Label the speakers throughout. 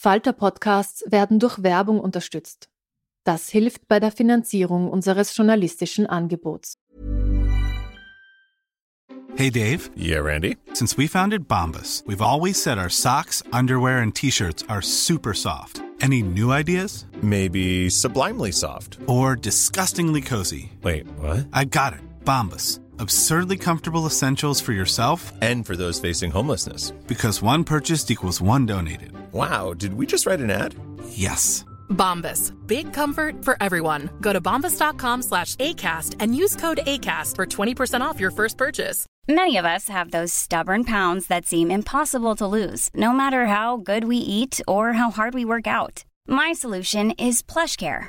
Speaker 1: Falter-Podcasts werden durch Werbung unterstützt. Das hilft bei der Finanzierung unseres journalistischen Angebots.
Speaker 2: Hey Dave.
Speaker 3: Yeah, Randy.
Speaker 2: Since we founded Bombus, we've always said our socks, underwear, and t-shirts are super soft. Any new ideas?
Speaker 3: Maybe sublimely soft.
Speaker 2: Or disgustingly cozy.
Speaker 3: Wait, what?
Speaker 2: I got it. Bombus. Absurdly comfortable essentials for yourself
Speaker 3: And for those facing homelessness.
Speaker 2: because one purchased equals one donated.
Speaker 3: Wow, did we just write an ad?
Speaker 2: Yes.
Speaker 4: Bombas. Big comfort for everyone. Go to bombas.com slash ACAST and use code ACAST for 20% off your first purchase.
Speaker 5: Many of us have those stubborn pounds that seem impossible to lose, no matter how good we eat or how hard we work out. My solution is PlushCare.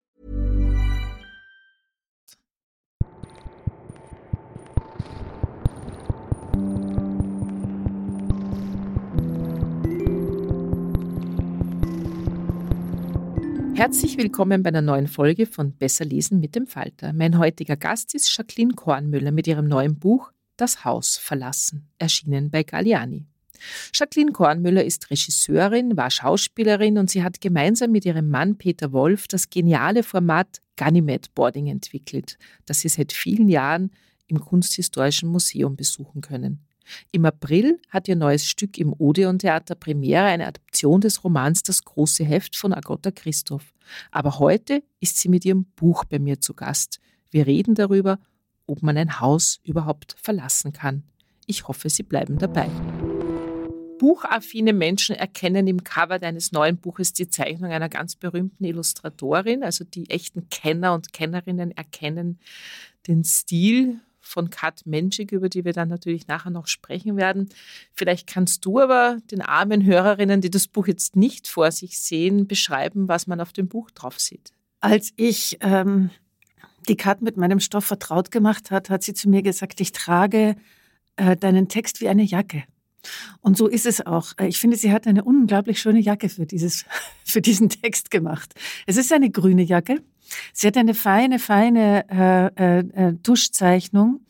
Speaker 6: Herzlich willkommen bei einer neuen Folge von Besser lesen mit dem Falter. Mein heutiger Gast ist Jacqueline Kornmüller mit ihrem neuen Buch Das Haus verlassen, erschienen bei Galliani. Jacqueline Kornmüller ist Regisseurin, war Schauspielerin und sie hat gemeinsam mit ihrem Mann Peter Wolf das geniale Format Ganymed Boarding entwickelt, das Sie seit vielen Jahren im Kunsthistorischen Museum besuchen können. Im April hat ihr neues Stück im Odeon Theater Premiere, eine Adaption des Romans Das große Heft von Agatha Christoph. Aber heute ist sie mit ihrem Buch bei mir zu Gast. Wir reden darüber, ob man ein Haus überhaupt verlassen kann. Ich hoffe, Sie bleiben dabei. Buchaffine Menschen erkennen im Cover deines neuen Buches die Zeichnung einer ganz berühmten Illustratorin. Also die echten Kenner und Kennerinnen erkennen den Stil von Kat Menschig, über die wir dann natürlich nachher noch sprechen werden. Vielleicht kannst du aber den armen Hörerinnen, die das Buch jetzt nicht vor sich sehen, beschreiben, was man auf dem Buch drauf sieht.
Speaker 7: Als ich ähm, die Kat mit meinem Stoff vertraut gemacht hat, hat sie zu mir gesagt, ich trage äh, deinen Text wie eine Jacke. Und so ist es auch. Äh, Ich finde, sie hat eine unglaublich schöne Jacke für, dieses, für diesen Text gemacht. Es ist eine grüne Jacke. Sie hat eine feine, feine äh, äh, äh, Tuschzeichnung,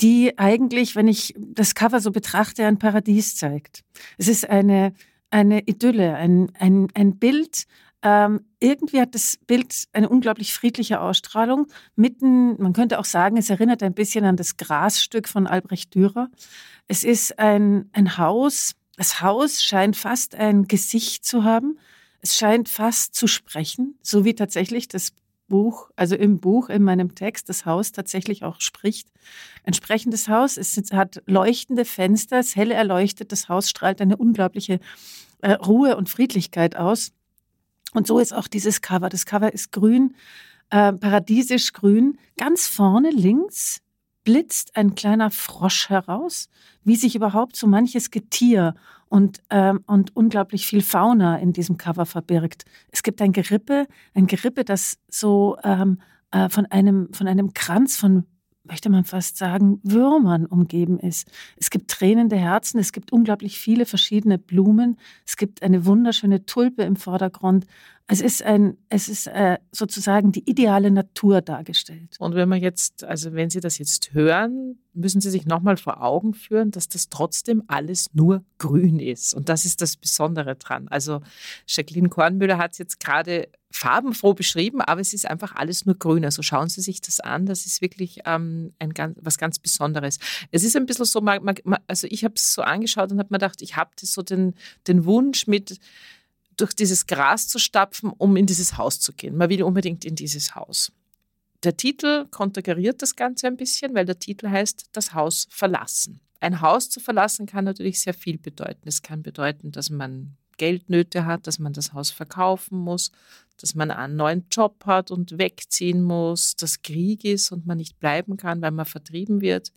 Speaker 7: die eigentlich, wenn ich das Cover so betrachte, ein Paradies zeigt. Es ist eine, eine Idylle, ein, ein, ein Bild. Ähm, irgendwie hat das Bild eine unglaublich friedliche Ausstrahlung. Mitten, man könnte auch sagen, es erinnert ein bisschen an das Grasstück von Albrecht Dürer. Es ist ein, ein Haus. Das Haus scheint fast ein Gesicht zu haben. Es scheint fast zu sprechen, so wie tatsächlich das Buch, also im Buch, in meinem Text, das Haus tatsächlich auch spricht. Ein sprechendes Haus, es hat leuchtende Fenster, es helle erleuchtet, das Haus strahlt eine unglaubliche äh, Ruhe und Friedlichkeit aus. Und so ist auch dieses Cover. Das Cover ist grün, äh, paradiesisch grün. Ganz vorne links blitzt ein kleiner Frosch heraus, wie sich überhaupt so manches Getier und, ähm, und unglaublich viel Fauna in diesem Cover verbirgt. Es gibt ein Gerippe, ein Gerippe, das so ähm, äh, von, einem, von einem Kranz von möchte man fast sagen, Würmern umgeben ist. Es gibt tränende Herzen, es gibt unglaublich viele verschiedene Blumen, es gibt eine wunderschöne Tulpe im Vordergrund. Es ist ein, es ist äh, sozusagen die ideale Natur dargestellt.
Speaker 6: Und wenn man jetzt, also wenn Sie das jetzt hören, müssen Sie sich nochmal vor Augen führen, dass das trotzdem alles nur grün ist. Und das ist das Besondere dran. Also Jacqueline Kornmüller hat es jetzt gerade farbenfroh beschrieben, aber es ist einfach alles nur grün. Also schauen Sie sich das an. Das ist wirklich ähm, ein ganz, was ganz Besonderes. Es ist ein bisschen so, also ich habe es so angeschaut und habe mir gedacht, ich habe so den, den Wunsch mit durch dieses Gras zu stapfen, um in dieses Haus zu gehen. Man will unbedingt in dieses Haus. Der Titel konterkariert das Ganze ein bisschen, weil der Titel heißt Das Haus verlassen. Ein Haus zu verlassen kann natürlich sehr viel bedeuten. Es kann bedeuten, dass man Geldnöte hat, dass man das Haus verkaufen muss, dass man einen neuen Job hat und wegziehen muss, dass Krieg ist und man nicht bleiben kann, weil man vertrieben wird.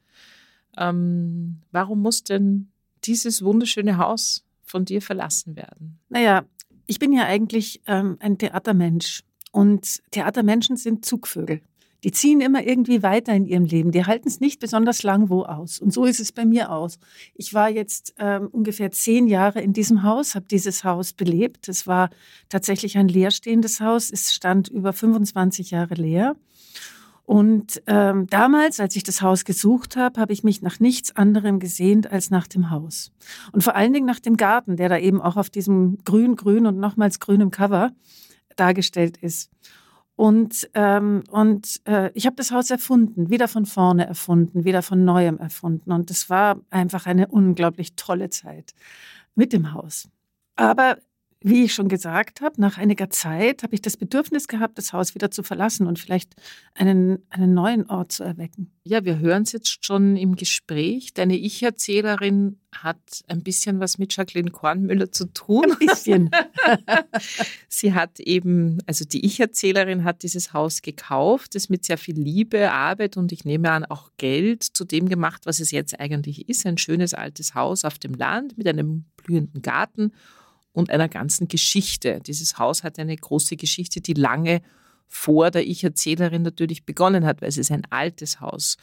Speaker 6: Ähm, warum muss denn dieses wunderschöne Haus von dir verlassen werden?
Speaker 7: Naja, ich bin ja eigentlich ähm, ein Theatermensch und Theatermenschen sind Zugvögel. Die ziehen immer irgendwie weiter in ihrem Leben. Die halten es nicht besonders lang wo aus. Und so ist es bei mir aus. Ich war jetzt ähm, ungefähr zehn Jahre in diesem Haus, habe dieses Haus belebt. Es war tatsächlich ein leerstehendes Haus. Es stand über 25 Jahre leer. Und ähm, damals, als ich das Haus gesucht habe, habe ich mich nach nichts anderem gesehnt als nach dem Haus. Und vor allen Dingen nach dem Garten, der da eben auch auf diesem grün-grün und nochmals grünem Cover dargestellt ist. Und, ähm, und äh, ich habe das Haus erfunden, wieder von vorne erfunden, wieder von neuem erfunden. Und es war einfach eine unglaublich tolle Zeit mit dem Haus. Aber wie ich schon gesagt habe, nach einiger Zeit habe ich das Bedürfnis gehabt, das Haus wieder zu verlassen und vielleicht einen, einen neuen Ort zu erwecken.
Speaker 6: Ja, wir hören es jetzt schon im Gespräch. Deine Ich-Erzählerin hat ein bisschen was mit Jacqueline Kornmüller zu tun.
Speaker 7: Ein bisschen.
Speaker 6: Sie hat eben, also die Ich-Erzählerin hat dieses Haus gekauft, es mit sehr viel Liebe, Arbeit und ich nehme an auch Geld zu dem gemacht, was es jetzt eigentlich ist. Ein schönes altes Haus auf dem Land mit einem blühenden Garten und einer ganzen Geschichte. Dieses Haus hat eine große Geschichte, die lange vor der Ich-Erzählerin natürlich begonnen hat, weil es ist ein altes Haus.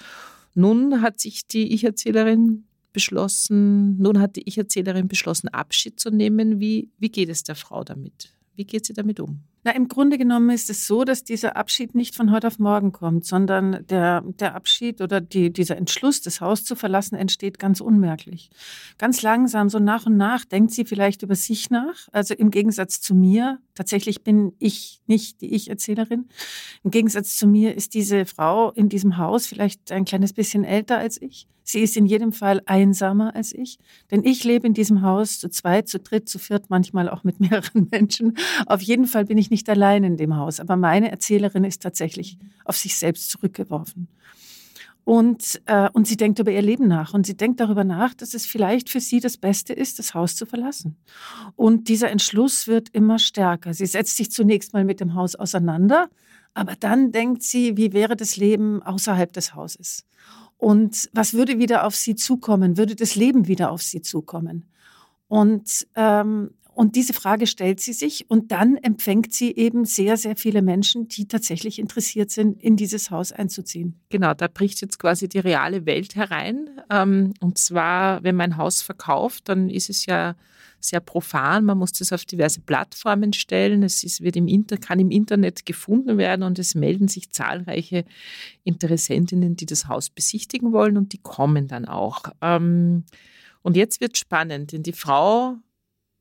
Speaker 6: Nun hat sich die Ich-Erzählerin beschlossen, nun hat die Ich-Erzählerin beschlossen, Abschied zu nehmen. Wie, wie geht es der Frau damit? Wie geht sie damit um?
Speaker 7: Na, im Grunde genommen ist es so, dass dieser Abschied nicht von heute auf morgen kommt, sondern der, der Abschied oder die, dieser Entschluss, das Haus zu verlassen, entsteht ganz unmerklich. Ganz langsam, so nach und nach, denkt sie vielleicht über sich nach. Also im Gegensatz zu mir, tatsächlich bin ich nicht die Ich-Erzählerin. Im Gegensatz zu mir ist diese Frau in diesem Haus vielleicht ein kleines bisschen älter als ich. Sie ist in jedem Fall einsamer als ich, denn ich lebe in diesem Haus zu zweit, zu dritt, zu viert, manchmal auch mit mehreren Menschen. Auf jeden Fall bin ich nicht allein in dem Haus, aber meine Erzählerin ist tatsächlich auf sich selbst zurückgeworfen. Und, äh, und sie denkt über ihr Leben nach und sie denkt darüber nach, dass es vielleicht für sie das Beste ist, das Haus zu verlassen. Und dieser Entschluss wird immer stärker. Sie setzt sich zunächst mal mit dem Haus auseinander, aber dann denkt sie, wie wäre das Leben außerhalb des Hauses? Und was würde wieder auf sie zukommen? Würde das Leben wieder auf sie zukommen? Und, ähm, und diese Frage stellt sie sich und dann empfängt sie eben sehr, sehr viele Menschen, die tatsächlich interessiert sind, in dieses Haus einzuziehen.
Speaker 6: Genau, da bricht jetzt quasi die reale Welt herein. Ähm, und zwar, wenn man ein Haus verkauft, dann ist es ja sehr profan. Man muss das auf diverse Plattformen stellen. Es ist, wird im Inter, kann im Internet gefunden werden und es melden sich zahlreiche Interessentinnen, die das Haus besichtigen wollen und die kommen dann auch. Ähm, und jetzt wird spannend, denn die Frau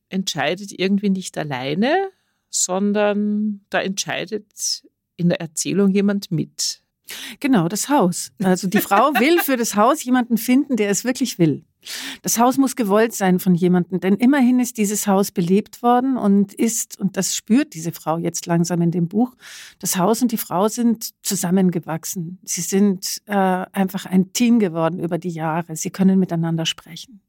Speaker 6: entscheidet irgendwie nicht alleine, sondern da entscheidet in der Erzählung jemand mit.
Speaker 7: Genau, das Haus. Also die Frau will für das Haus jemanden finden, der es wirklich will. Das Haus muss gewollt sein von jemandem, denn immerhin ist dieses Haus belebt worden und ist, und das spürt diese Frau jetzt langsam in dem Buch, das Haus und die Frau sind zusammengewachsen. Sie sind äh, einfach ein Team geworden über die Jahre. Sie können miteinander sprechen.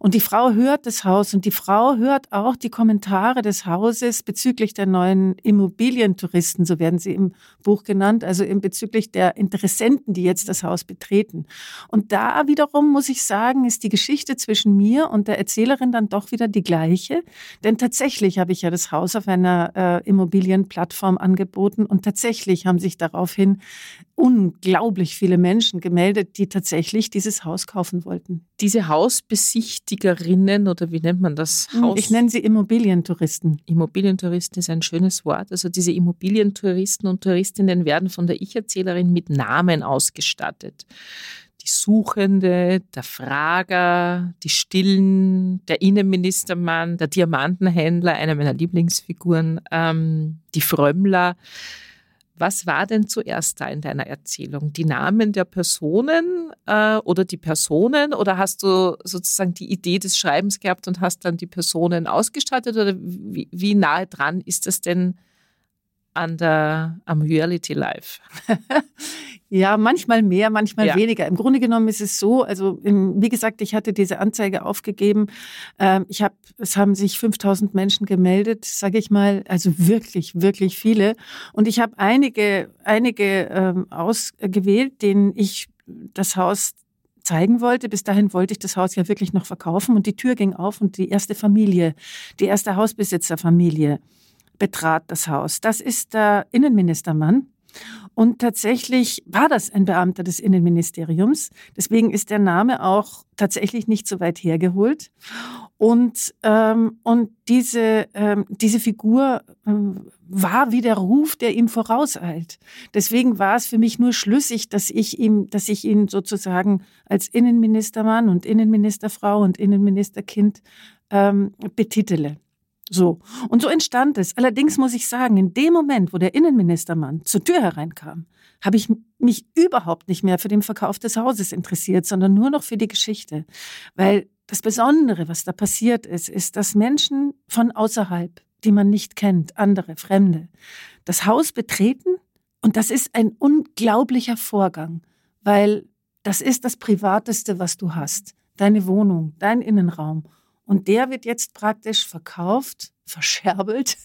Speaker 7: Und die Frau hört das Haus und die Frau hört auch die Kommentare des Hauses bezüglich der neuen Immobilientouristen, so werden sie im Buch genannt, also bezüglich der Interessenten, die jetzt das Haus betreten. Und da wiederum muss ich sagen, ist die Geschichte zwischen mir und der Erzählerin dann doch wieder die gleiche. Denn tatsächlich habe ich ja das Haus auf einer äh, Immobilienplattform angeboten und tatsächlich haben sich daraufhin unglaublich viele Menschen gemeldet, die tatsächlich dieses Haus kaufen wollten.
Speaker 6: Diese Hausbesichtigerinnen oder wie nennt man das?
Speaker 7: Hm, Haus ich nenne sie Immobilientouristen.
Speaker 6: Immobilientouristen ist ein schönes Wort. Also diese Immobilientouristen und Touristinnen werden von der Ich-Erzählerin mit Namen ausgestattet. Die Suchende, der Frager, die Stillen, der Innenministermann, der Diamantenhändler, einer meiner Lieblingsfiguren, ähm, die Frömmler. Was war denn zuerst da in deiner Erzählung? Die Namen der Personen äh, oder die Personen? Oder hast du sozusagen die Idee des Schreibens gehabt und hast dann die Personen ausgestattet? Oder wie, wie nahe dran ist das denn an der, am Reality Life?
Speaker 7: ja, manchmal mehr, manchmal ja. weniger. Im Grunde genommen ist es so, also wie gesagt, ich hatte diese Anzeige aufgegeben. Ähm, ich habe, es haben sich 5000 Menschen gemeldet, sage ich mal, also wirklich, wirklich viele. Und ich habe einige, einige ähm, ausgewählt, denen ich das Haus zeigen wollte. Bis dahin wollte ich das Haus ja wirklich noch verkaufen und die Tür ging auf und die erste Familie, die erste Hausbesitzerfamilie betrat das Haus. Das ist der Innenministermann. Und tatsächlich war das ein Beamter des Innenministeriums. Deswegen ist der Name auch tatsächlich nicht so weit hergeholt. Und, ähm, und diese, ähm, diese Figur ähm, war wie der Ruf, der ihm vorauseilt. Deswegen war es für mich nur schlüssig, dass ich ihm, dass ich ihn sozusagen als Innenministermann und Innenministerfrau und Innenministerkind ähm, betitele. So. Und so entstand es. Allerdings muss ich sagen, in dem Moment, wo der Innenministermann zur Tür hereinkam, habe ich mich überhaupt nicht mehr für den Verkauf des Hauses interessiert, sondern nur noch für die Geschichte. Weil das Besondere, was da passiert ist, ist, dass Menschen von außerhalb, die man nicht kennt, andere, Fremde, das Haus betreten und das ist ein unglaublicher Vorgang, weil das ist das Privateste, was du hast. Deine Wohnung, dein Innenraum. Und der wird jetzt praktisch verkauft, verscherbelt.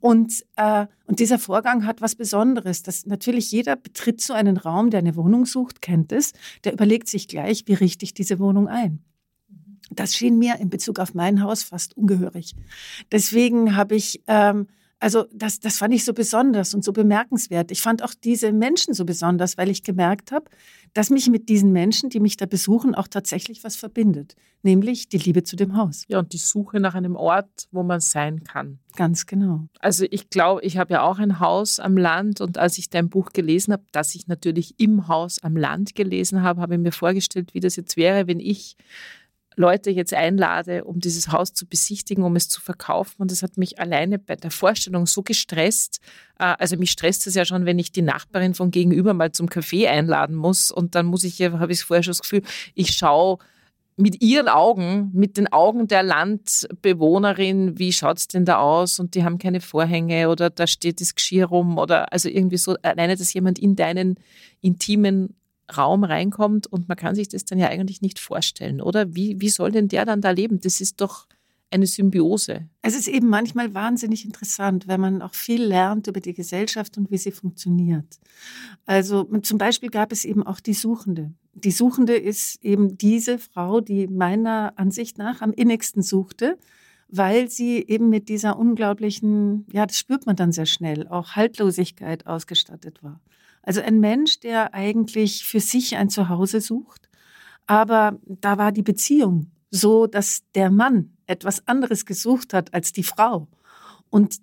Speaker 7: Und, äh, und dieser Vorgang hat was Besonderes. Dass natürlich jeder betritt so einen Raum, der eine Wohnung sucht, kennt es, der überlegt sich gleich, wie richte ich diese Wohnung ein. Das schien mir in Bezug auf mein Haus fast ungehörig. Deswegen habe ich, ähm, also das, das fand ich so besonders und so bemerkenswert. Ich fand auch diese Menschen so besonders, weil ich gemerkt habe, dass mich mit diesen Menschen, die mich da besuchen, auch tatsächlich was verbindet, nämlich die Liebe zu dem Haus.
Speaker 6: Ja, und die Suche nach einem Ort, wo man sein kann.
Speaker 7: Ganz genau.
Speaker 6: Also ich glaube, ich habe ja auch ein Haus am Land und als ich dein Buch gelesen habe, das ich natürlich im Haus am Land gelesen habe, habe ich mir vorgestellt, wie das jetzt wäre, wenn ich Leute jetzt einlade, um dieses Haus zu besichtigen, um es zu verkaufen. Und das hat mich alleine bei der Vorstellung so gestresst. Äh, also mich stresst es ja schon, wenn ich die Nachbarin von gegenüber mal zum Kaffee einladen muss. Und dann muss ich, habe ich vorher schon das Gefühl, ich schaue mit ihren Augen, mit den Augen der Landbewohnerin, wie schaut es denn da aus? Und die haben keine Vorhänge oder da steht das Geschirr rum oder also irgendwie so, alleine, dass jemand in deinen intimen Raum reinkommt und man kann sich das dann ja eigentlich nicht vorstellen, oder? Wie, wie soll denn der dann da leben? Das ist doch eine Symbiose.
Speaker 7: Es ist eben manchmal wahnsinnig interessant, wenn man auch viel lernt über die Gesellschaft und wie sie funktioniert. Also zum Beispiel gab es eben auch die Suchende. Die Suchende ist eben diese Frau, die meiner Ansicht nach am innigsten suchte, weil sie eben mit dieser unglaublichen, ja, das spürt man dann sehr schnell, auch Haltlosigkeit ausgestattet war. Also ein Mensch, der eigentlich für sich ein Zuhause sucht, aber da war die Beziehung so, dass der Mann etwas anderes gesucht hat als die Frau. Und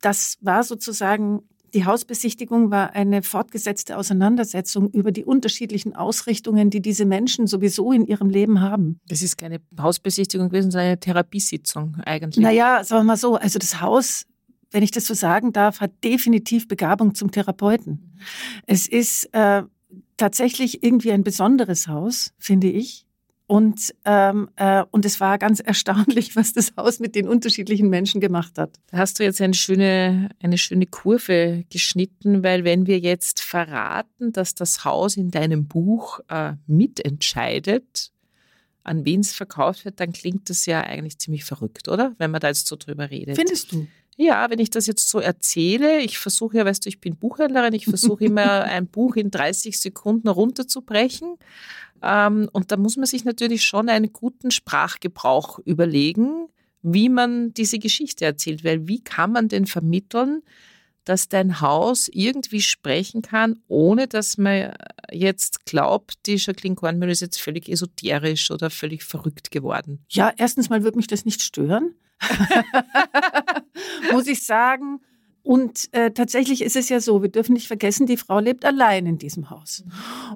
Speaker 7: das war sozusagen, die Hausbesichtigung war eine fortgesetzte Auseinandersetzung über die unterschiedlichen Ausrichtungen, die diese Menschen sowieso in ihrem Leben haben.
Speaker 6: Das ist keine Hausbesichtigung gewesen, sondern eine Therapiesitzung eigentlich.
Speaker 7: Naja, sagen wir mal so, also das Haus wenn ich das so sagen darf, hat definitiv Begabung zum Therapeuten. Es ist äh, tatsächlich irgendwie ein besonderes Haus, finde ich. Und, ähm, äh, und es war ganz erstaunlich, was das Haus mit den unterschiedlichen Menschen gemacht hat.
Speaker 6: Da hast du jetzt eine schöne, eine schöne Kurve geschnitten, weil wenn wir jetzt verraten, dass das Haus in deinem Buch äh, mitentscheidet, an wen es verkauft wird, dann klingt das ja eigentlich ziemlich verrückt, oder? Wenn man da jetzt so drüber redet.
Speaker 7: Findest du?
Speaker 6: Ja, wenn ich das jetzt so erzähle, ich versuche ja, weißt du, ich bin Buchhändlerin, ich versuche immer ein Buch in 30 Sekunden runterzubrechen. Ähm, und da muss man sich natürlich schon einen guten Sprachgebrauch überlegen, wie man diese Geschichte erzählt. Weil wie kann man denn vermitteln, dass dein Haus irgendwie sprechen kann, ohne dass man jetzt glaubt, die Jacqueline Kornmüller ist jetzt völlig esoterisch oder völlig verrückt geworden?
Speaker 7: Ja, erstens mal würde mich das nicht stören. muss ich sagen. Und äh, tatsächlich ist es ja so, wir dürfen nicht vergessen, die Frau lebt allein in diesem Haus.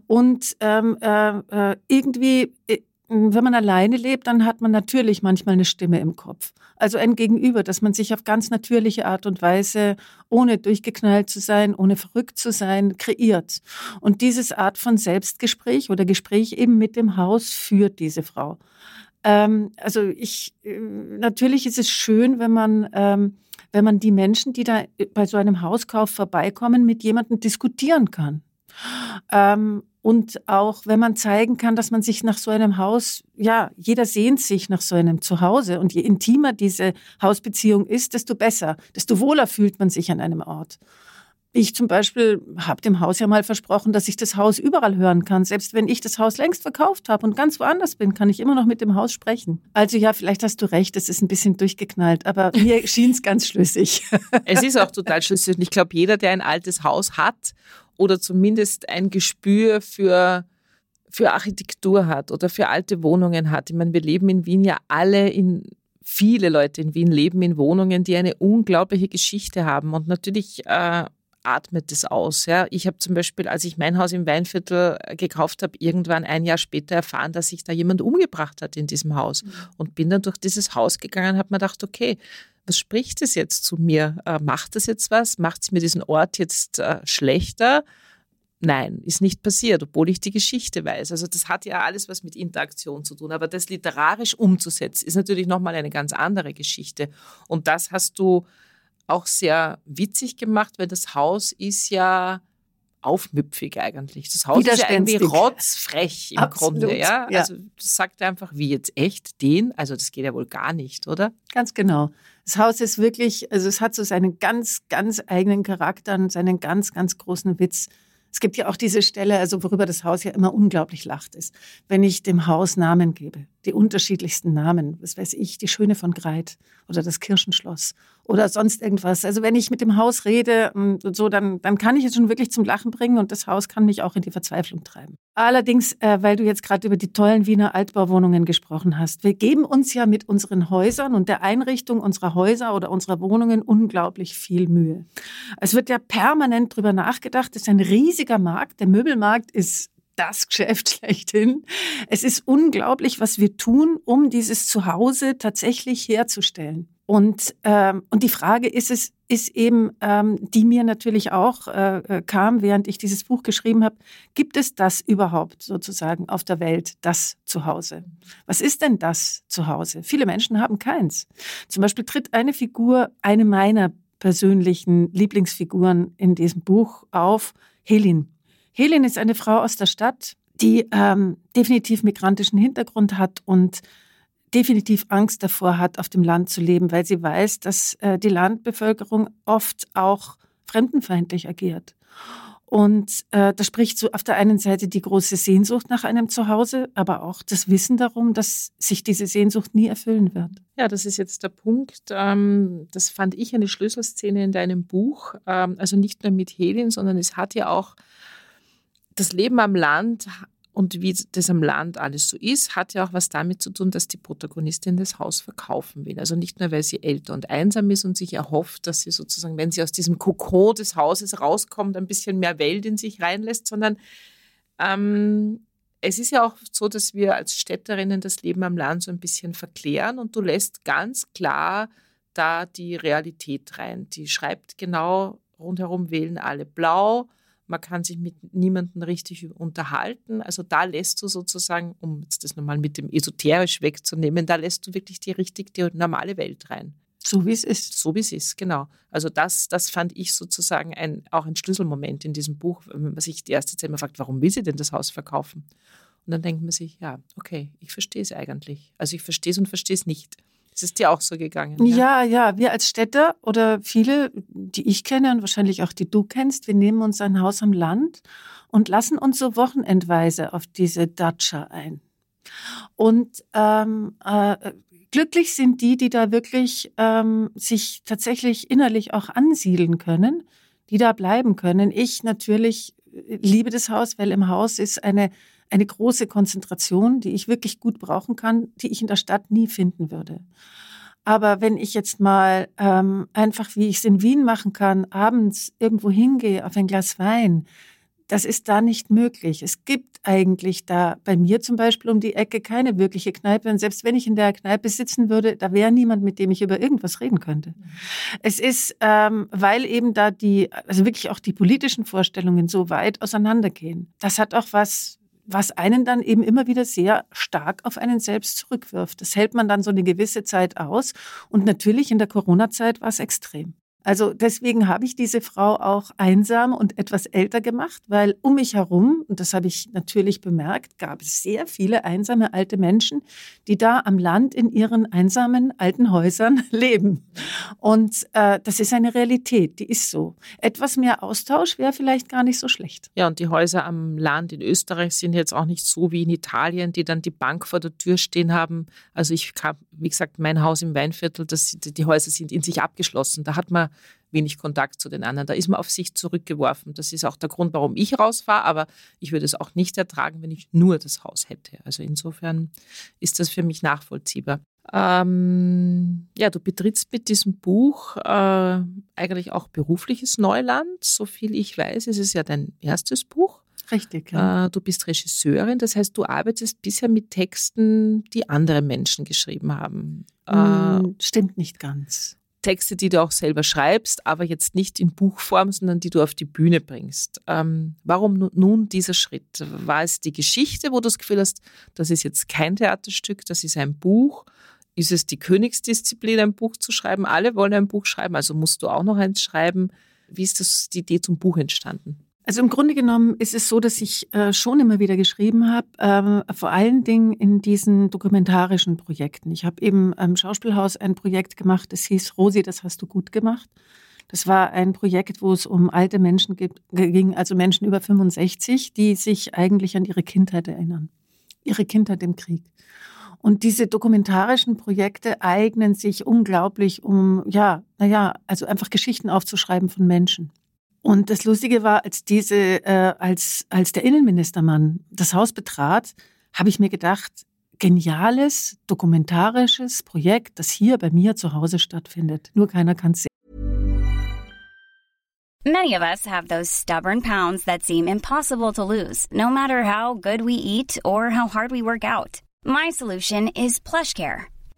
Speaker 7: Und ähm, äh, äh irgendwie, äh, wenn man alleine lebt, dann hat man natürlich manchmal eine Stimme im Kopf. Also ein Gegenüber, dass man sich auf ganz natürliche Art und Weise, ohne durchgeknallt zu sein, ohne verrückt zu sein, kreiert. Und dieses Art von Selbstgespräch oder Gespräch eben mit dem Haus führt diese Frau. Ähm, also ich, äh, natürlich ist es schön, wenn man, ähm, wenn man die Menschen, die da bei so einem Hauskauf vorbeikommen, mit jemandem diskutieren kann. Ähm, und auch wenn man zeigen kann, dass man sich nach so einem Haus, ja, jeder sehnt sich nach so einem Zuhause. Und je intimer diese Hausbeziehung ist, desto besser, desto wohler fühlt man sich an einem Ort. Ich zum Beispiel habe dem Haus ja mal versprochen, dass ich das Haus überall hören kann. Selbst wenn ich das Haus längst verkauft habe und ganz woanders bin, kann ich immer noch mit dem Haus sprechen. Also ja, vielleicht hast du recht, es ist ein bisschen durchgeknallt, aber mir schien es ganz schlüssig.
Speaker 6: Es ist auch total schlüssig. Und ich glaube, jeder, der ein altes Haus hat oder zumindest ein Gespür für, für Architektur hat oder für alte Wohnungen hat. Ich meine, wir leben in Wien ja alle in viele Leute in Wien leben in Wohnungen, die eine unglaubliche Geschichte haben. Und natürlich äh, atmet es aus. Ja. Ich habe zum Beispiel, als ich mein Haus im Weinviertel äh, gekauft habe, irgendwann ein Jahr später erfahren, dass sich da jemand umgebracht hat in diesem Haus. Mhm. Und bin dann durch dieses Haus gegangen und habe mir gedacht, okay, was spricht es jetzt zu mir? Äh, macht es jetzt was? Macht es mir diesen Ort jetzt äh, schlechter? Nein, ist nicht passiert, obwohl ich die Geschichte weiß. Also das hat ja alles was mit Interaktion zu tun. Aber das literarisch umzusetzen, ist natürlich nochmal eine ganz andere Geschichte. Und das hast du auch sehr witzig gemacht, weil das Haus ist ja aufmüpfig eigentlich. Das Haus ist ja irgendwie rotzfrech im Absolut, Grunde. Ja? ja? Also das sagt einfach, wie jetzt echt den? Also das geht ja wohl gar nicht, oder?
Speaker 7: Ganz genau. Das Haus ist wirklich, also es hat so seinen ganz, ganz eigenen Charakter und seinen ganz, ganz großen Witz. Es gibt ja auch diese Stelle, also worüber das Haus ja immer unglaublich lacht ist, wenn ich dem Haus Namen gebe, die unterschiedlichsten Namen, was weiß ich, die Schöne von Greit oder das Kirchenschloss oder sonst irgendwas. Also wenn ich mit dem Haus rede und so, dann, dann kann ich es schon wirklich zum Lachen bringen und das Haus kann mich auch in die Verzweiflung treiben. Allerdings, äh, weil du jetzt gerade über die tollen Wiener Altbauwohnungen gesprochen hast, wir geben uns ja mit unseren Häusern und der Einrichtung unserer Häuser oder unserer Wohnungen unglaublich viel Mühe. Es wird ja permanent drüber nachgedacht, es ist ein riesiger Markt, der Möbelmarkt ist das Geschäft schlechthin. Es ist unglaublich, was wir tun, um dieses Zuhause tatsächlich herzustellen. Und, ähm, und die Frage ist es, ist eben, ähm, die mir natürlich auch äh, äh, kam, während ich dieses Buch geschrieben habe, gibt es das überhaupt sozusagen auf der Welt, das Zuhause? Was ist denn das Zuhause? Viele Menschen haben keins. Zum Beispiel tritt eine Figur, eine meiner persönlichen Lieblingsfiguren in diesem Buch auf, Helin. Helin ist eine Frau aus der Stadt, die ähm, definitiv migrantischen Hintergrund hat und definitiv Angst davor hat, auf dem Land zu leben, weil sie weiß, dass äh, die Landbevölkerung oft auch fremdenfeindlich agiert. Und äh, da spricht so auf der einen Seite die große Sehnsucht nach einem Zuhause, aber auch das Wissen darum, dass sich diese Sehnsucht nie erfüllen wird.
Speaker 6: Ja, das ist jetzt der Punkt. Ähm, das fand ich eine Schlüsselszene in deinem Buch. Ähm, also nicht nur mit Helin, sondern es hat ja auch das Leben am Land und wie das am Land alles so ist, hat ja auch was damit zu tun, dass die Protagonistin das Haus verkaufen will. Also nicht nur, weil sie älter und einsam ist und sich erhofft, dass sie sozusagen, wenn sie aus diesem Kokon des Hauses rauskommt, ein bisschen mehr Welt in sich reinlässt, sondern ähm, es ist ja auch so, dass wir als Städterinnen das Leben am Land so ein bisschen verklären und du lässt ganz klar da die Realität rein. Die schreibt genau, rundherum wählen alle blau man kann sich mit niemandem richtig unterhalten. Also da lässt du sozusagen, um jetzt das nochmal mit dem esoterisch wegzunehmen, da lässt du wirklich die richtig die normale Welt rein.
Speaker 7: So wie es ist.
Speaker 6: So wie es ist, genau. Also das, das fand ich sozusagen ein, auch ein Schlüsselmoment in diesem Buch, wenn man sich die erste Zeit immer fragt, warum will sie denn das Haus verkaufen? Und dann denkt man sich, ja, okay, ich verstehe es eigentlich. Also ich verstehe es und verstehe es nicht. Es ist dir auch so gegangen.
Speaker 7: Ja? ja, ja. Wir als Städter oder viele, die ich kenne und wahrscheinlich auch die du kennst, wir nehmen uns ein Haus am Land und lassen uns so wochenendweise auf diese Datscha ein. Und ähm, äh, glücklich sind die, die da wirklich ähm, sich tatsächlich innerlich auch ansiedeln können, die da bleiben können. Ich natürlich liebe das Haus, weil im Haus ist eine eine große Konzentration, die ich wirklich gut brauchen kann, die ich in der Stadt nie finden würde. Aber wenn ich jetzt mal ähm, einfach, wie ich es in Wien machen kann, abends irgendwo hingehe auf ein Glas Wein, das ist da nicht möglich. Es gibt eigentlich da bei mir zum Beispiel um die Ecke keine wirkliche Kneipe. Und selbst wenn ich in der Kneipe sitzen würde, da wäre niemand, mit dem ich über irgendwas reden könnte. Es ist, ähm, weil eben da die, also wirklich auch die politischen Vorstellungen so weit auseinandergehen. Das hat auch was was einen dann eben immer wieder sehr stark auf einen selbst zurückwirft. Das hält man dann so eine gewisse Zeit aus. Und natürlich in der Corona-Zeit war es extrem. Also deswegen habe ich diese Frau auch einsam und etwas älter gemacht, weil um mich herum, und das habe ich natürlich bemerkt, gab es sehr viele einsame alte Menschen, die da am Land in ihren einsamen alten Häusern leben. Und äh, das ist eine Realität, die ist so. Etwas mehr Austausch wäre vielleicht gar nicht so schlecht.
Speaker 6: Ja, und die Häuser am Land in Österreich sind jetzt auch nicht so wie in Italien, die dann die Bank vor der Tür stehen haben. Also ich habe, wie gesagt, mein Haus im Weinviertel, das, die Häuser sind in sich abgeschlossen. Da hat man immer wenig Kontakt zu den anderen. Da ist man auf sich zurückgeworfen. Das ist auch der Grund, warum ich rausfahre, aber ich würde es auch nicht ertragen, wenn ich nur das Haus hätte. Also insofern ist das für mich nachvollziehbar. Ähm, ja, du betrittst mit diesem Buch äh, eigentlich auch berufliches Neuland. So viel ich weiß, ist es ja dein erstes Buch.
Speaker 7: Richtig. Ja.
Speaker 6: Äh, du bist Regisseurin, das heißt, du arbeitest bisher mit Texten, die andere Menschen geschrieben haben.
Speaker 7: Äh, Stimmt nicht ganz.
Speaker 6: Texte, die du auch selber schreibst, aber jetzt nicht in Buchform, sondern die du auf die Bühne bringst. Ähm, warum nun dieser Schritt? War es die Geschichte, wo du das Gefühl hast, das ist jetzt kein Theaterstück, das ist ein Buch? Ist es die Königsdisziplin, ein Buch zu schreiben? Alle wollen ein Buch schreiben, also musst du auch noch eins schreiben. Wie ist das, die Idee zum Buch entstanden?
Speaker 7: Also im Grunde genommen ist es so, dass ich äh, schon immer wieder geschrieben habe, äh, vor allen Dingen in diesen dokumentarischen Projekten. Ich habe eben am Schauspielhaus ein Projekt gemacht, das hieß Rosi, das hast du gut gemacht. Das war ein Projekt, wo es um alte Menschen ging, also Menschen über 65, die sich eigentlich an ihre Kindheit erinnern. Ihre Kindheit im Krieg. Und diese dokumentarischen Projekte eignen sich unglaublich, um, ja, naja, also einfach Geschichten aufzuschreiben von Menschen. Und das Lustige war, als diese, äh, als, als der Innenministermann das Haus betrat, habe ich mir gedacht, geniales, dokumentarisches Projekt, das hier bei mir zu Hause stattfindet. Nur keiner kann es sehen.
Speaker 5: Many of us have those stubborn pounds that seem impossible to lose, no matter how good we eat or how hard we work out. My solution is PlushCare.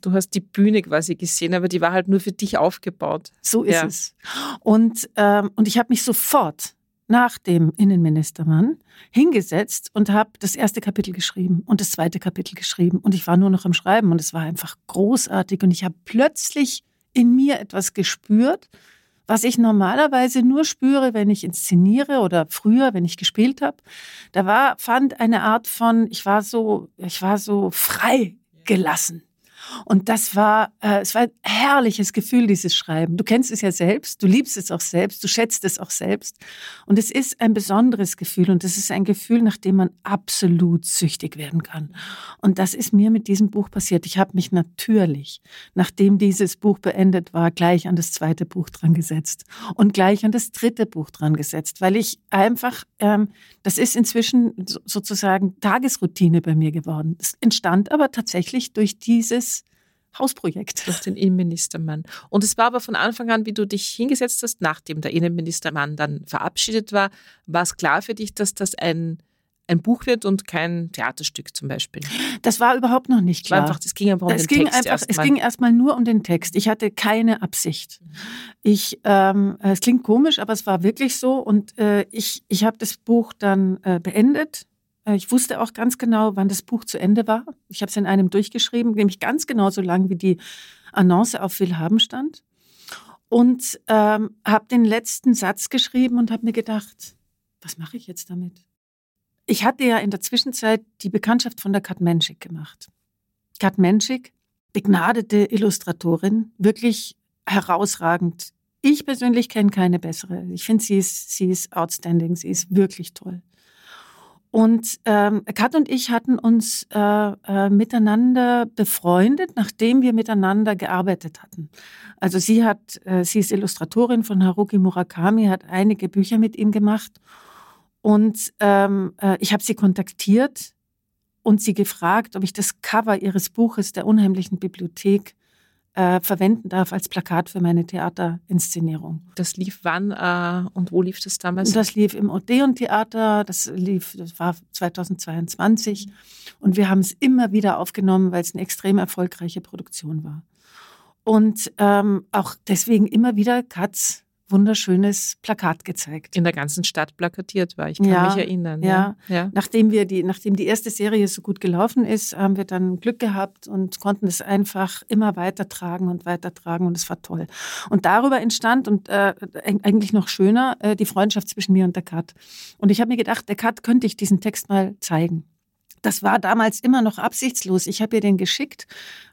Speaker 6: Du hast die Bühne quasi gesehen, aber die war halt nur für dich aufgebaut.
Speaker 7: So ist ja. es. Und, ähm, und ich habe mich sofort nach dem Innenministermann hingesetzt und habe das erste Kapitel geschrieben und das zweite Kapitel geschrieben. Und ich war nur noch am Schreiben und es war einfach großartig. Und ich habe plötzlich in mir etwas gespürt, was ich normalerweise nur spüre, wenn ich inszeniere oder früher, wenn ich gespielt habe. Da war, fand eine Art von, ich war so, ich war so frei gelassen. Und das war, äh, es war ein herrliches Gefühl, dieses Schreiben. Du kennst es ja selbst, du liebst es auch selbst, du schätzt es auch selbst. Und es ist ein besonderes Gefühl und es ist ein Gefühl, nach dem man absolut süchtig werden kann. Und das ist mir mit diesem Buch passiert. Ich habe mich natürlich, nachdem dieses Buch beendet war, gleich an das zweite Buch dran gesetzt und gleich an das dritte Buch dran gesetzt, weil ich einfach, ähm, das ist inzwischen sozusagen Tagesroutine bei mir geworden. Es entstand aber tatsächlich durch dieses Hausprojekt.
Speaker 6: Durch den Innenministermann. Und es war aber von Anfang an, wie du dich hingesetzt hast, nachdem der Innenministermann dann verabschiedet war, war es klar für dich, dass das ein, ein Buch wird und kein Theaterstück zum Beispiel?
Speaker 7: Das war überhaupt noch nicht klar.
Speaker 6: Einfach, es ging einfach um
Speaker 7: es
Speaker 6: den
Speaker 7: ging
Speaker 6: Text
Speaker 7: einfach,
Speaker 6: erst
Speaker 7: Es ging erstmal nur um den Text. Ich hatte keine Absicht. Ich, ähm, es klingt komisch, aber es war wirklich so. Und äh, ich, ich habe das Buch dann äh, beendet ich wusste auch ganz genau, wann das Buch zu Ende war. Ich habe es in einem durchgeschrieben, nämlich ganz genau so lang, wie die Annonce auf Willhaben stand. Und ähm, habe den letzten Satz geschrieben und habe mir gedacht, was mache ich jetzt damit? Ich hatte ja in der Zwischenzeit die Bekanntschaft von der Kat Menschik gemacht. Kat Menschik, begnadete Illustratorin, wirklich herausragend. Ich persönlich kenne keine bessere. Ich finde, sie ist, sie ist outstanding, sie ist wirklich toll. Und ähm, Kat und ich hatten uns äh, äh, miteinander befreundet, nachdem wir miteinander gearbeitet hatten. Also sie hat, äh, sie ist Illustratorin von Haruki Murakami, hat einige Bücher mit ihm gemacht. Und ähm, äh, ich habe sie kontaktiert und sie gefragt, ob ich das Cover ihres Buches der unheimlichen Bibliothek äh, verwenden darf als Plakat für meine Theaterinszenierung.
Speaker 6: Das lief wann äh, und wo lief das damals?
Speaker 7: Das lief im Odeon-Theater, das lief, das war 2022. Und wir haben es immer wieder aufgenommen, weil es eine extrem erfolgreiche Produktion war. Und ähm, auch deswegen immer wieder Katz wunderschönes Plakat gezeigt.
Speaker 6: In der ganzen Stadt plakatiert war. Ich kann
Speaker 7: Ja,
Speaker 6: mich erinnern.
Speaker 7: ja.
Speaker 6: ja.
Speaker 7: Nachdem wir die, nachdem die erste Serie so gut gelaufen ist, haben wir dann Glück gehabt und konnten es einfach immer weitertragen und weitertragen und es war toll. Und darüber entstand und äh, eigentlich noch schöner äh, die Freundschaft zwischen mir und der Kat. Und ich habe mir gedacht, der Kat könnte ich diesen Text mal zeigen. Das war damals immer noch absichtslos. Ich habe ihr den geschickt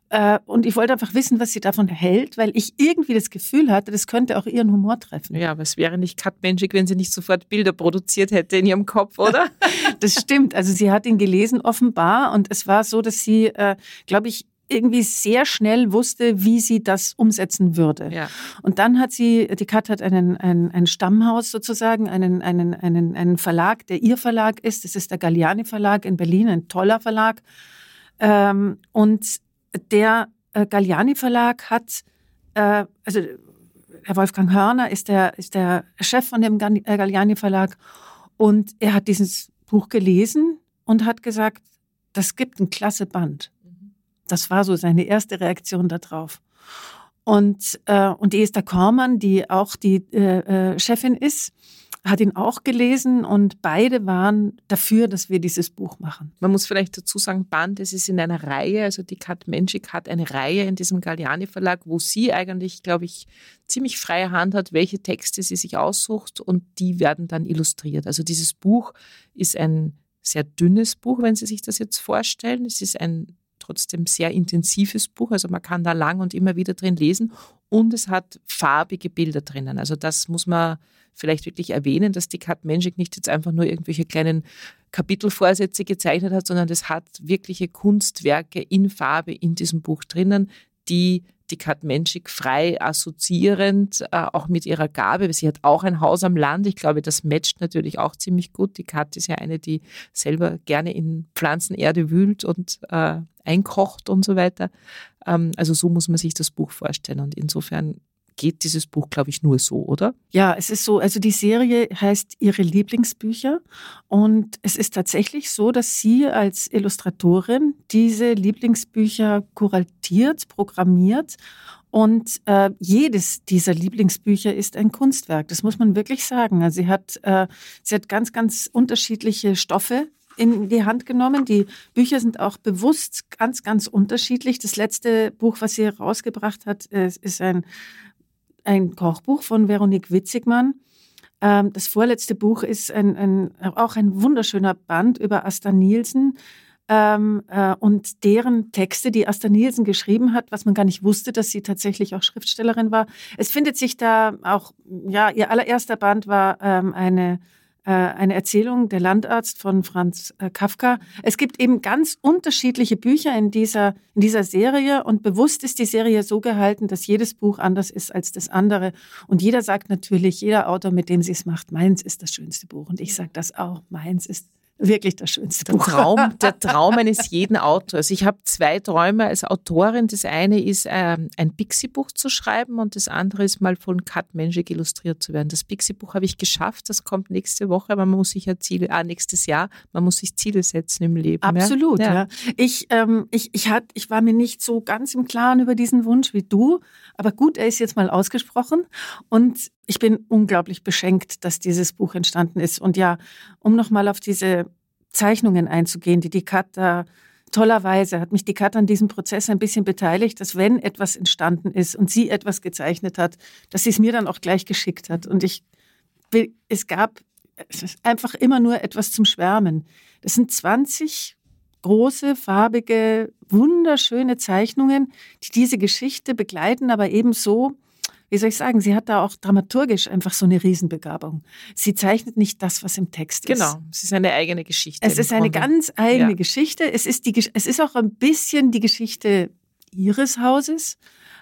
Speaker 7: äh, und ich wollte einfach wissen, was sie davon hält, weil ich irgendwie das Gefühl hatte, das könnte auch ihren Humor treffen.
Speaker 6: Ja, aber es wäre nicht Kat Menschik, wenn sie nicht sofort Bilder produziert hätte in ihrem Kopf, oder?
Speaker 7: das stimmt. Also sie hat ihn gelesen offenbar und es war so, dass sie, äh, glaube ich, irgendwie sehr schnell wusste, wie sie das umsetzen würde.
Speaker 6: Ja.
Speaker 7: Und dann hat sie, die Kat hat einen, ein, ein Stammhaus sozusagen, einen, einen, einen, einen Verlag, der ihr Verlag ist. Das ist der Galliani Verlag in Berlin, ein toller Verlag. Ähm, und der äh, Galliani Verlag hat, äh, also Herr Wolfgang Hörner ist der, ist der Chef von dem äh, Galliani Verlag und er hat dieses Buch gelesen und hat gesagt, das gibt ein klasse Band. Das war so seine erste Reaktion darauf. Und, äh, und Esther Kormann, die auch die äh, äh, Chefin ist, hat ihn auch gelesen und beide waren dafür, dass wir dieses Buch machen.
Speaker 6: Man muss vielleicht dazu sagen, Band, es ist in einer Reihe, also die Kat Menschik hat eine Reihe in diesem Galliani Verlag, wo sie eigentlich, glaube ich, ziemlich freie Hand hat, welche Texte sie sich aussucht und die werden dann illustriert. Also dieses Buch ist ein sehr dünnes Buch, wenn Sie sich das jetzt vorstellen. Es ist ein trotzdem sehr intensives Buch, also man kann da lang und immer wieder drin lesen und es hat farbige Bilder drinnen. Also das muss man vielleicht wirklich erwähnen, dass die Kat Menschik nicht jetzt einfach nur irgendwelche kleinen Kapitelvorsätze gezeichnet hat, sondern es hat wirkliche Kunstwerke in Farbe in diesem Buch drinnen, die die Kat Menschik frei assoziierend, äh, auch mit ihrer Gabe. Sie hat auch ein Haus am Land. Ich glaube, das matcht natürlich auch ziemlich gut. Die Kat ist ja eine, die selber gerne in Pflanzenerde wühlt und äh, einkocht und so weiter. Ähm, also so muss man sich das Buch vorstellen. Und insofern geht dieses Buch, glaube ich, nur so, oder?
Speaker 7: Ja, es ist so. Also die Serie heißt Ihre Lieblingsbücher. Und es ist tatsächlich so, dass sie als Illustratorin diese Lieblingsbücher kuratiert, programmiert. Und äh, jedes dieser Lieblingsbücher ist ein Kunstwerk. Das muss man wirklich sagen. Also sie hat, äh, sie hat ganz, ganz unterschiedliche Stoffe in die Hand genommen. Die Bücher sind auch bewusst ganz, ganz unterschiedlich. Das letzte Buch, was sie herausgebracht hat, äh, ist ein ein Kochbuch von Veronique Witzigmann. Ähm, das vorletzte Buch ist ein, ein, auch ein wunderschöner Band über Asta Nielsen ähm, äh, und deren Texte, die Asta Nielsen geschrieben hat, was man gar nicht wusste, dass sie tatsächlich auch Schriftstellerin war. Es findet sich da auch, ja, ihr allererster Band war ähm, eine eine Erzählung, Der Landarzt von Franz äh, Kafka. Es gibt eben ganz unterschiedliche Bücher in dieser, in dieser Serie und bewusst ist die Serie so gehalten, dass jedes Buch anders ist als das andere. Und jeder sagt natürlich, jeder Autor, mit dem sie es macht, meins ist das schönste Buch. Und ich sage das auch, meins ist wirklich das schönste
Speaker 6: der
Speaker 7: Buch.
Speaker 6: Traum, der Traum eines jeden Autors. Ich habe zwei Träume als Autorin. Das eine ist, ähm, ein Pixie-Buch zu schreiben und das andere ist mal von Kat Menschik illustriert zu werden. Das Pixie-Buch habe ich geschafft. Das kommt nächste Woche, aber man muss sich ja Ziele, ah, nächstes Jahr, man muss sich Ziele setzen im Leben.
Speaker 7: Absolut,
Speaker 6: ja.
Speaker 7: ja. Ich, ähm, ich, ich, hat, ich war mir nicht so ganz im Klaren über diesen Wunsch wie du, aber gut, er ist jetzt mal ausgesprochen und ich bin unglaublich beschenkt, dass dieses Buch entstanden ist. Und ja, um nochmal auf diese Zeichnungen einzugehen, die die Kat da tollerweise hat mich die Kat an diesem Prozess ein bisschen beteiligt, dass wenn etwas entstanden ist und sie etwas gezeichnet hat, dass sie es mir dann auch gleich geschickt hat. Und ich, es gab einfach immer nur etwas zum Schwärmen. Das sind 20 große, farbige, wunderschöne Zeichnungen, die diese Geschichte begleiten, aber eben so, wie soll ich sagen, sie hat da auch dramaturgisch einfach so eine Riesenbegabung. Sie zeichnet nicht das, was im Text
Speaker 6: ist. Genau, es ist eine eigene Geschichte.
Speaker 7: Es ist eine Grunde. ganz eigene ja. Geschichte. Es ist, die, es ist auch ein bisschen die Geschichte ihres Hauses.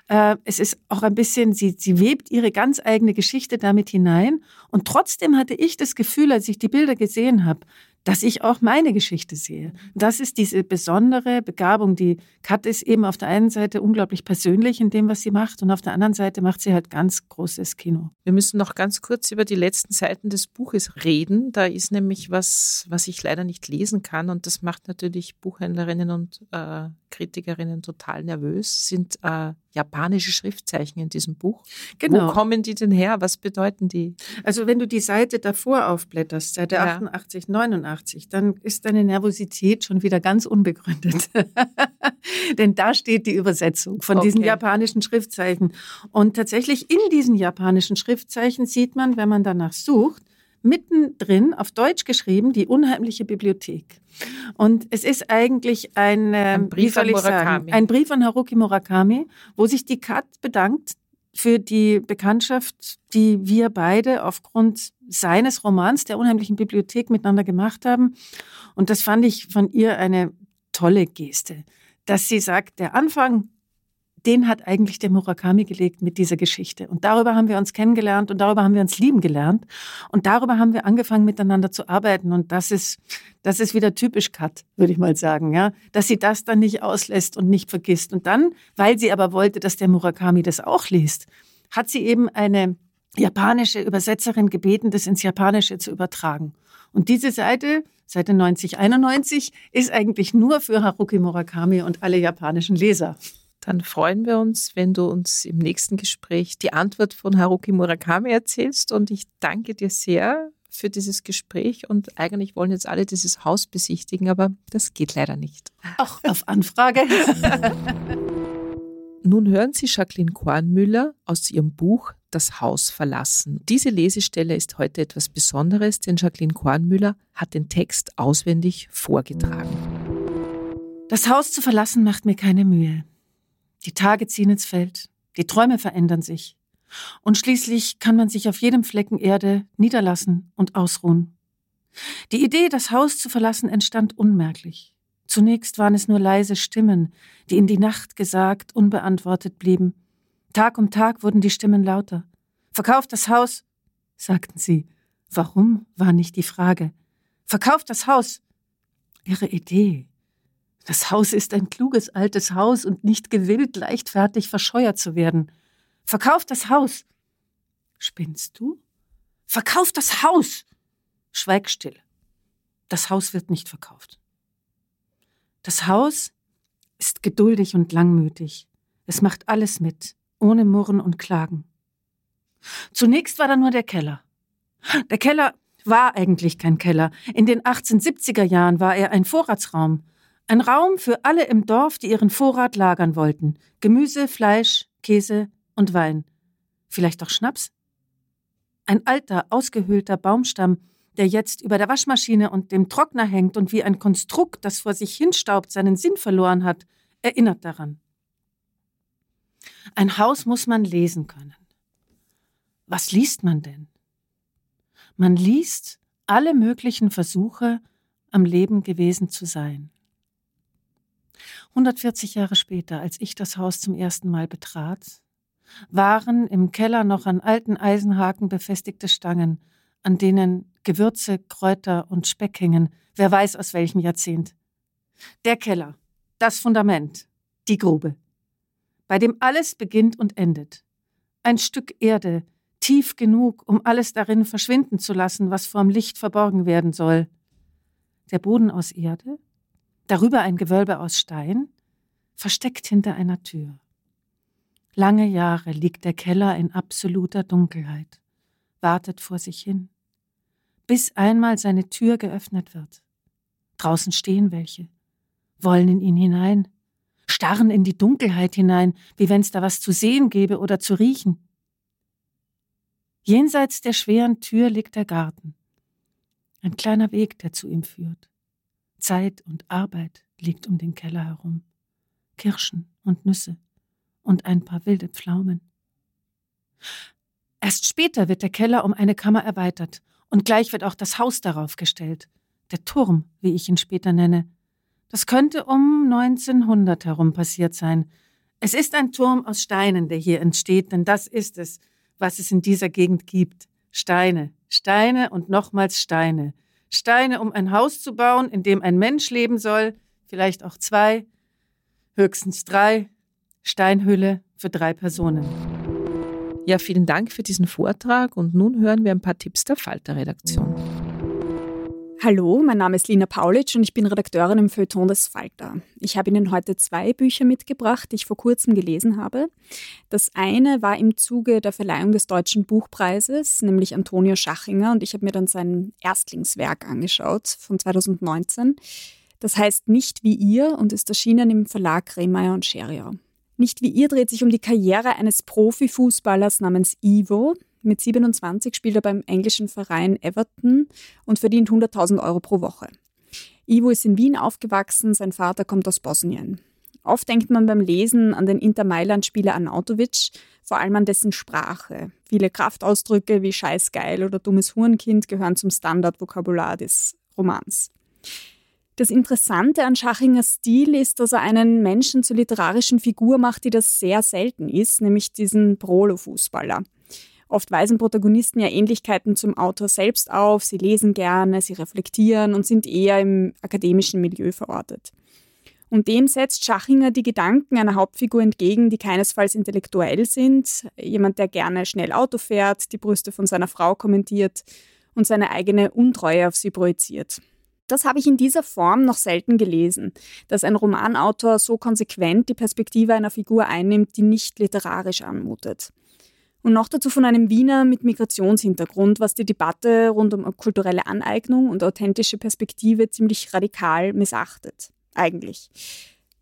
Speaker 7: Äh, es ist auch ein bisschen, sie, sie webt ihre ganz eigene Geschichte damit hinein. Und trotzdem hatte ich das Gefühl, als ich die Bilder gesehen habe, dass ich auch meine Geschichte sehe. Das ist diese besondere Begabung. Die Kat ist eben auf der einen Seite unglaublich persönlich in dem, was sie macht, und auf der anderen Seite macht sie halt ganz großes Kino.
Speaker 6: Wir müssen noch ganz kurz über die letzten Seiten des Buches reden. Da ist nämlich was, was ich leider nicht lesen kann, und das macht natürlich Buchhändlerinnen und äh, Kritikerinnen total nervös. Sind äh, japanische Schriftzeichen in diesem Buch. Genau. Wo kommen die denn her? Was bedeuten die?
Speaker 7: Also wenn du die Seite davor aufblätterst, Seite ja. 88, 89, dann ist deine Nervosität schon wieder ganz unbegründet. Denn da steht die Übersetzung von okay. diesen japanischen Schriftzeichen. Und tatsächlich in diesen japanischen Schriftzeichen sieht man, wenn man danach sucht, mittendrin auf Deutsch geschrieben, die unheimliche Bibliothek. Und es ist eigentlich ein, äh, ein Brief an Murakami. Sagen, ein Brief an Haruki Murakami, wo sich die Kat bedankt für die Bekanntschaft, die wir beide aufgrund seines Romans der unheimlichen Bibliothek miteinander gemacht haben. Und das fand ich von ihr eine tolle Geste, dass sie sagt, der Anfang den hat eigentlich der Murakami gelegt mit dieser Geschichte. Und darüber haben wir uns kennengelernt und darüber haben wir uns lieben gelernt. Und darüber haben wir angefangen, miteinander zu arbeiten. Und das ist, das ist wieder typisch Kat, würde ich mal sagen, ja. Dass sie das dann nicht auslässt und nicht vergisst. Und dann, weil sie aber wollte, dass der Murakami das auch liest, hat sie eben eine japanische Übersetzerin gebeten, das ins Japanische zu übertragen. Und diese Seite, Seite 9091, ist eigentlich nur für Haruki Murakami und alle japanischen Leser
Speaker 6: dann freuen wir uns, wenn du uns im nächsten Gespräch die Antwort von Haruki Murakami erzählst. Und ich danke dir sehr für dieses Gespräch. Und eigentlich wollen jetzt alle dieses Haus besichtigen, aber das geht leider nicht.
Speaker 7: Auch auf Anfrage.
Speaker 6: Nun hören Sie Jacqueline Kornmüller aus ihrem Buch Das Haus verlassen. Diese Lesestelle ist heute etwas Besonderes, denn Jacqueline Kornmüller hat den Text auswendig vorgetragen.
Speaker 7: Das Haus zu verlassen macht mir keine Mühe. Die Tage ziehen ins Feld, die Träume verändern sich. Und schließlich kann man sich auf jedem Flecken Erde niederlassen und ausruhen. Die Idee, das Haus zu verlassen, entstand unmerklich. Zunächst waren es nur leise Stimmen, die in die Nacht gesagt, unbeantwortet blieben. Tag um Tag wurden die Stimmen lauter. Verkauft das Haus, sagten sie. Warum war nicht die Frage. Verkauft das Haus. Ihre Idee, das Haus ist ein kluges altes Haus und nicht gewillt, leichtfertig verscheuert zu werden. Verkauf das Haus. Spinnst du? Verkauf das Haus. Schweig still. Das Haus wird nicht verkauft. Das Haus ist geduldig und langmütig. Es macht alles mit, ohne Murren und Klagen. Zunächst war da nur der Keller. Der Keller war eigentlich kein Keller. In den 1870er Jahren war er ein Vorratsraum. Ein Raum für alle im Dorf, die ihren Vorrat lagern wollten. Gemüse, Fleisch, Käse und Wein. Vielleicht auch Schnaps? Ein alter, ausgehöhlter Baumstamm, der jetzt über der Waschmaschine und dem Trockner hängt und wie ein Konstrukt, das vor sich hinstaubt, seinen Sinn verloren hat, erinnert daran. Ein Haus muss man lesen können. Was liest man denn? Man liest alle möglichen Versuche, am Leben gewesen zu sein. 140 Jahre später, als ich das Haus zum ersten Mal betrat, waren im Keller noch an alten Eisenhaken befestigte Stangen, an denen Gewürze, Kräuter und Speck hingen, wer weiß aus welchem Jahrzehnt. Der Keller, das Fundament, die Grube, bei dem alles beginnt und endet. Ein Stück Erde, tief genug, um alles darin verschwinden zu lassen, was vorm Licht verborgen werden soll. Der Boden aus Erde, darüber ein Gewölbe aus Stein, versteckt hinter einer Tür. Lange Jahre liegt der Keller in absoluter Dunkelheit, wartet vor sich hin, bis einmal seine Tür geöffnet wird. Draußen stehen welche, wollen in ihn hinein, starren in die Dunkelheit hinein, wie wenn's da was zu sehen gäbe oder zu riechen. Jenseits der schweren Tür liegt der Garten, ein kleiner Weg, der zu ihm führt. Zeit und Arbeit liegt um den Keller herum. Kirschen und Nüsse und ein paar wilde Pflaumen. Erst später wird der Keller um eine Kammer erweitert und gleich wird auch das Haus darauf gestellt. Der Turm, wie ich ihn später nenne. Das könnte um 1900 herum passiert sein. Es ist ein Turm aus Steinen, der hier entsteht, denn das ist es, was es in dieser Gegend gibt. Steine, Steine und nochmals Steine. Steine, um ein Haus zu bauen, in dem ein Mensch leben soll, vielleicht auch zwei, höchstens drei. Steinhülle für drei Personen.
Speaker 6: Ja, vielen Dank für diesen Vortrag und nun hören wir ein paar Tipps der Falter-Redaktion.
Speaker 8: Hallo, mein Name ist Lina Paulitsch und ich bin Redakteurin im Feuilleton des Falter. Ich habe Ihnen heute zwei Bücher mitgebracht, die ich vor kurzem gelesen habe. Das eine war im Zuge der Verleihung des Deutschen Buchpreises, nämlich Antonio Schachinger, und ich habe mir dann sein Erstlingswerk angeschaut von 2019. Das heißt Nicht wie ihr und ist erschienen im Verlag Rehmeier und Scheriau. Nicht wie ihr dreht sich um die Karriere eines Profifußballers namens Ivo, Mit 27 spielt er beim englischen Verein Everton und verdient 100.000 Euro pro Woche. Ivo ist in Wien aufgewachsen, sein Vater kommt aus Bosnien. Oft denkt man beim Lesen an den Inter Mailand-Spieler Arnautovic, vor allem an dessen Sprache. Viele Kraftausdrücke wie scheißgeil oder dummes Hurenkind gehören zum Standardvokabular des Romans. Das Interessante an Schachingers Stil ist, dass er einen Menschen zur literarischen Figur macht, die das sehr selten ist, nämlich diesen Prolo-Fußballer. Oft weisen Protagonisten ja Ähnlichkeiten zum Autor selbst auf, sie lesen gerne, sie reflektieren und sind eher im akademischen Milieu verortet. Und dem setzt Schachinger die Gedanken einer Hauptfigur entgegen, die keinesfalls intellektuell sind. Jemand, der gerne schnell Auto fährt, die Brüste von seiner Frau kommentiert und seine eigene Untreue auf sie projiziert. Das habe ich in dieser Form noch selten gelesen, dass ein Romanautor so konsequent die Perspektive einer Figur einnimmt, die nicht literarisch anmutet. Und noch dazu von einem Wiener mit Migrationshintergrund, was die Debatte rund um kulturelle Aneignung und authentische Perspektive ziemlich radikal missachtet. Eigentlich.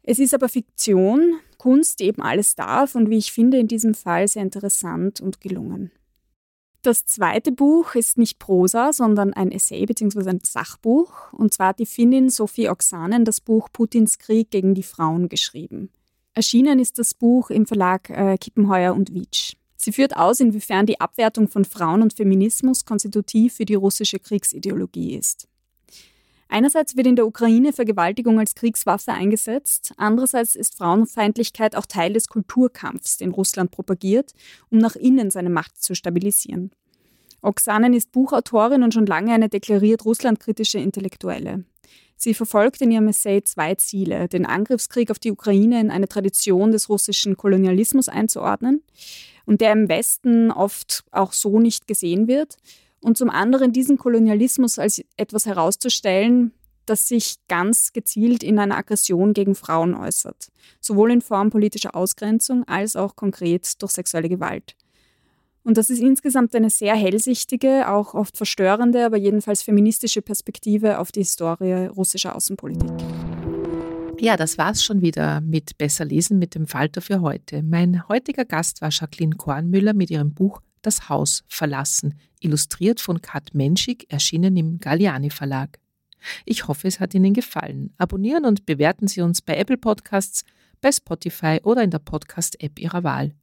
Speaker 8: Es ist aber Fiktion, Kunst, die eben alles darf und wie ich finde in diesem Fall sehr interessant und gelungen. Das zweite Buch ist nicht Prosa, sondern ein Essay bzw. ein Sachbuch. Und zwar hat die Finnin Sophie Oksanen das Buch Putins Krieg gegen die Frauen geschrieben. Erschienen ist das Buch im Verlag äh, Kippenheuer und Wietsch. Sie führt aus, inwiefern die Abwertung von Frauen und Feminismus konstitutiv für die russische Kriegsideologie ist. Einerseits wird in der Ukraine Vergewaltigung als Kriegswaffe eingesetzt, andererseits ist Frauenfeindlichkeit auch Teil des Kulturkampfs, den Russland propagiert, um nach innen seine Macht zu stabilisieren. Oksanen ist Buchautorin und schon lange eine deklariert russlandkritische Intellektuelle. Sie verfolgt in ihrem Essay zwei Ziele, den Angriffskrieg auf die Ukraine in eine Tradition des russischen Kolonialismus einzuordnen und der im Westen oft auch so nicht gesehen wird und zum anderen diesen Kolonialismus als etwas herauszustellen, das sich ganz gezielt in einer Aggression gegen Frauen äußert, sowohl in Form politischer Ausgrenzung als auch konkret durch sexuelle Gewalt. Und das ist insgesamt eine sehr hellsichtige, auch oft verstörende, aber jedenfalls feministische Perspektive auf die Historie russischer Außenpolitik.
Speaker 6: Ja, das war's schon wieder mit Besser lesen mit dem Falter für heute. Mein heutiger Gast war Jacqueline Kornmüller mit ihrem Buch Das Haus verlassen, illustriert von Kat Menschig, erschienen im Galliani Verlag. Ich hoffe, es hat Ihnen gefallen. Abonnieren und bewerten Sie uns bei Apple Podcasts, bei Spotify oder in der Podcast-App Ihrer Wahl.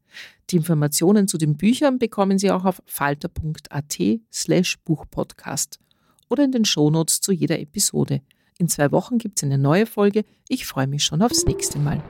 Speaker 6: Die Informationen zu den Büchern bekommen Sie auch auf falter.at slash Buchpodcast oder in den Shownotes zu jeder Episode. In zwei Wochen gibt es eine neue Folge. Ich freue mich schon aufs nächste Mal.